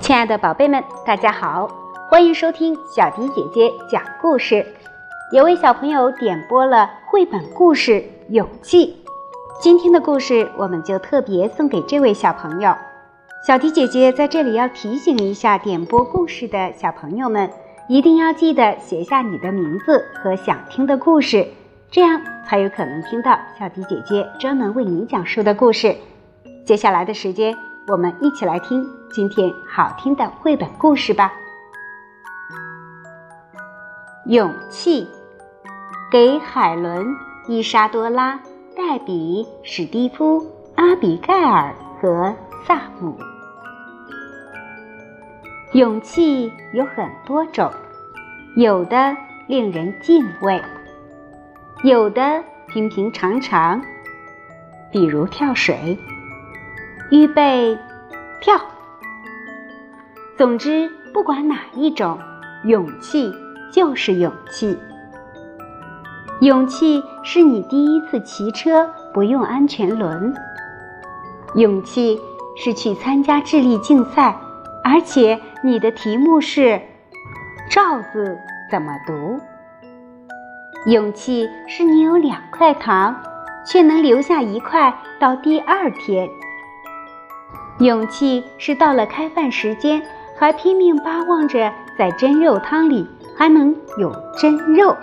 亲爱的宝贝们，大家好，欢迎收听小迪姐姐讲故事。有位小朋友点播了绘本故事《勇气》，今天的故事我们就特别送给这位小朋友。小迪姐姐在这里要提醒一下点播故事的小朋友们，一定要记得写下你的名字和想听的故事，这样才有可能听到小迪姐姐专门为你讲述的故事。接下来的时间，我们一起来听。今天好听的绘本故事吧，《勇气》给海伦、伊莎多拉、黛比、史蒂夫、阿比盖尔和萨姆。勇气有很多种，有的令人敬畏，有的平平常常，比如跳水。预备，跳！总之，不管哪一种，勇气就是勇气。勇气是你第一次骑车不用安全轮。勇气是去参加智力竞赛，而且你的题目是“赵”字怎么读。勇气是你有两块糖，却能留下一块到第二天。勇气是到了开饭时间。还拼命巴望着，在蒸肉汤里还能有蒸肉。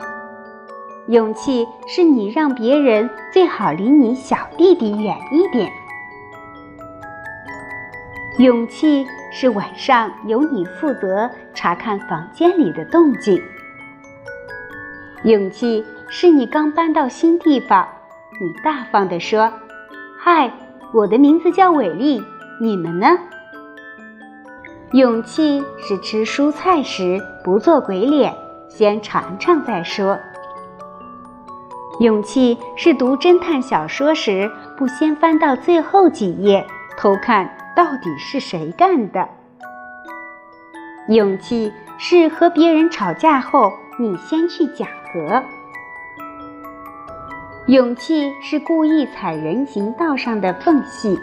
勇气是你让别人最好离你小弟弟远一点。勇气是晚上由你负责查看房间里的动静。勇气是你刚搬到新地方，你大方地说：“嗨，我的名字叫伟丽，你们呢？”勇气是吃蔬菜时不做鬼脸，先尝尝再说。勇气是读侦探小说时不先翻到最后几页，偷看到底是谁干的。勇气是和别人吵架后，你先去讲和。勇气是故意踩人行道上的缝隙。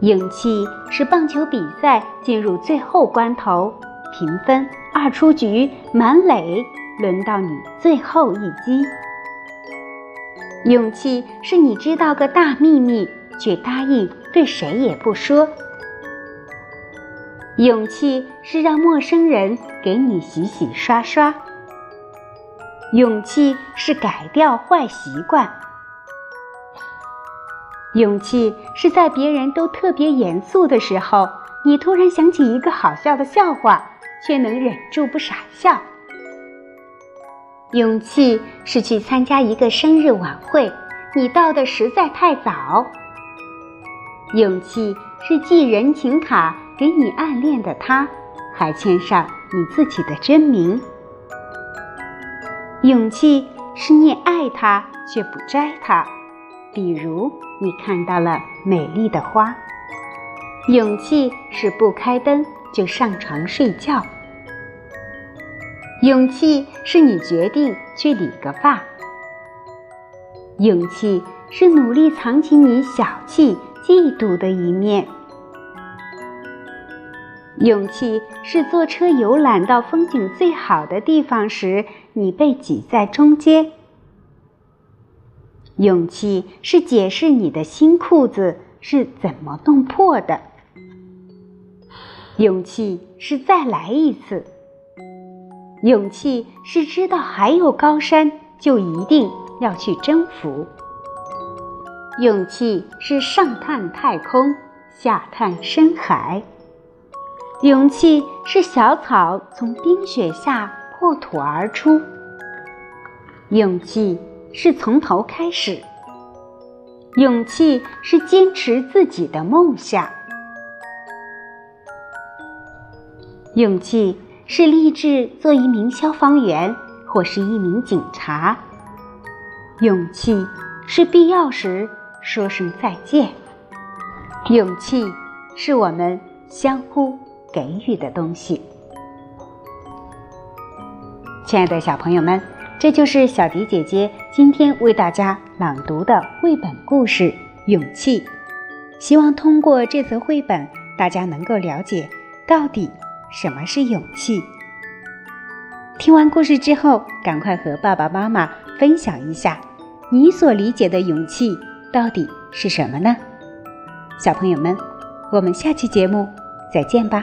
勇气是棒球比赛进入最后关头，平分二出局满垒，轮到你最后一击。勇气是你知道个大秘密，却答应对谁也不说。勇气是让陌生人给你洗洗刷刷。勇气是改掉坏习惯。勇气是在别人都特别严肃的时候，你突然想起一个好笑的笑话，却能忍住不傻笑。勇气是去参加一个生日晚会，你到的实在太早。勇气是寄人情卡给你暗恋的他，还签上你自己的真名。勇气是你爱他却不摘它。比如，你看到了美丽的花。勇气是不开灯就上床睡觉。勇气是你决定去理个发。勇气是努力藏起你小气、嫉妒的一面。勇气是坐车游览到风景最好的地方时，你被挤在中间。勇气是解释你的新裤子是怎么弄破的。勇气是再来一次。勇气是知道还有高山，就一定要去征服。勇气是上探太空，下探深海。勇气是小草从冰雪下破土而出。勇气。是从头开始。勇气是坚持自己的梦想。勇气是立志做一名消防员或是一名警察。勇气是必要时说声再见。勇气是我们相互给予的东西。亲爱的小朋友们。这就是小迪姐姐今天为大家朗读的绘本故事《勇气》。希望通过这则绘本，大家能够了解到底什么是勇气。听完故事之后，赶快和爸爸妈妈分享一下，你所理解的勇气到底是什么呢？小朋友们，我们下期节目再见吧。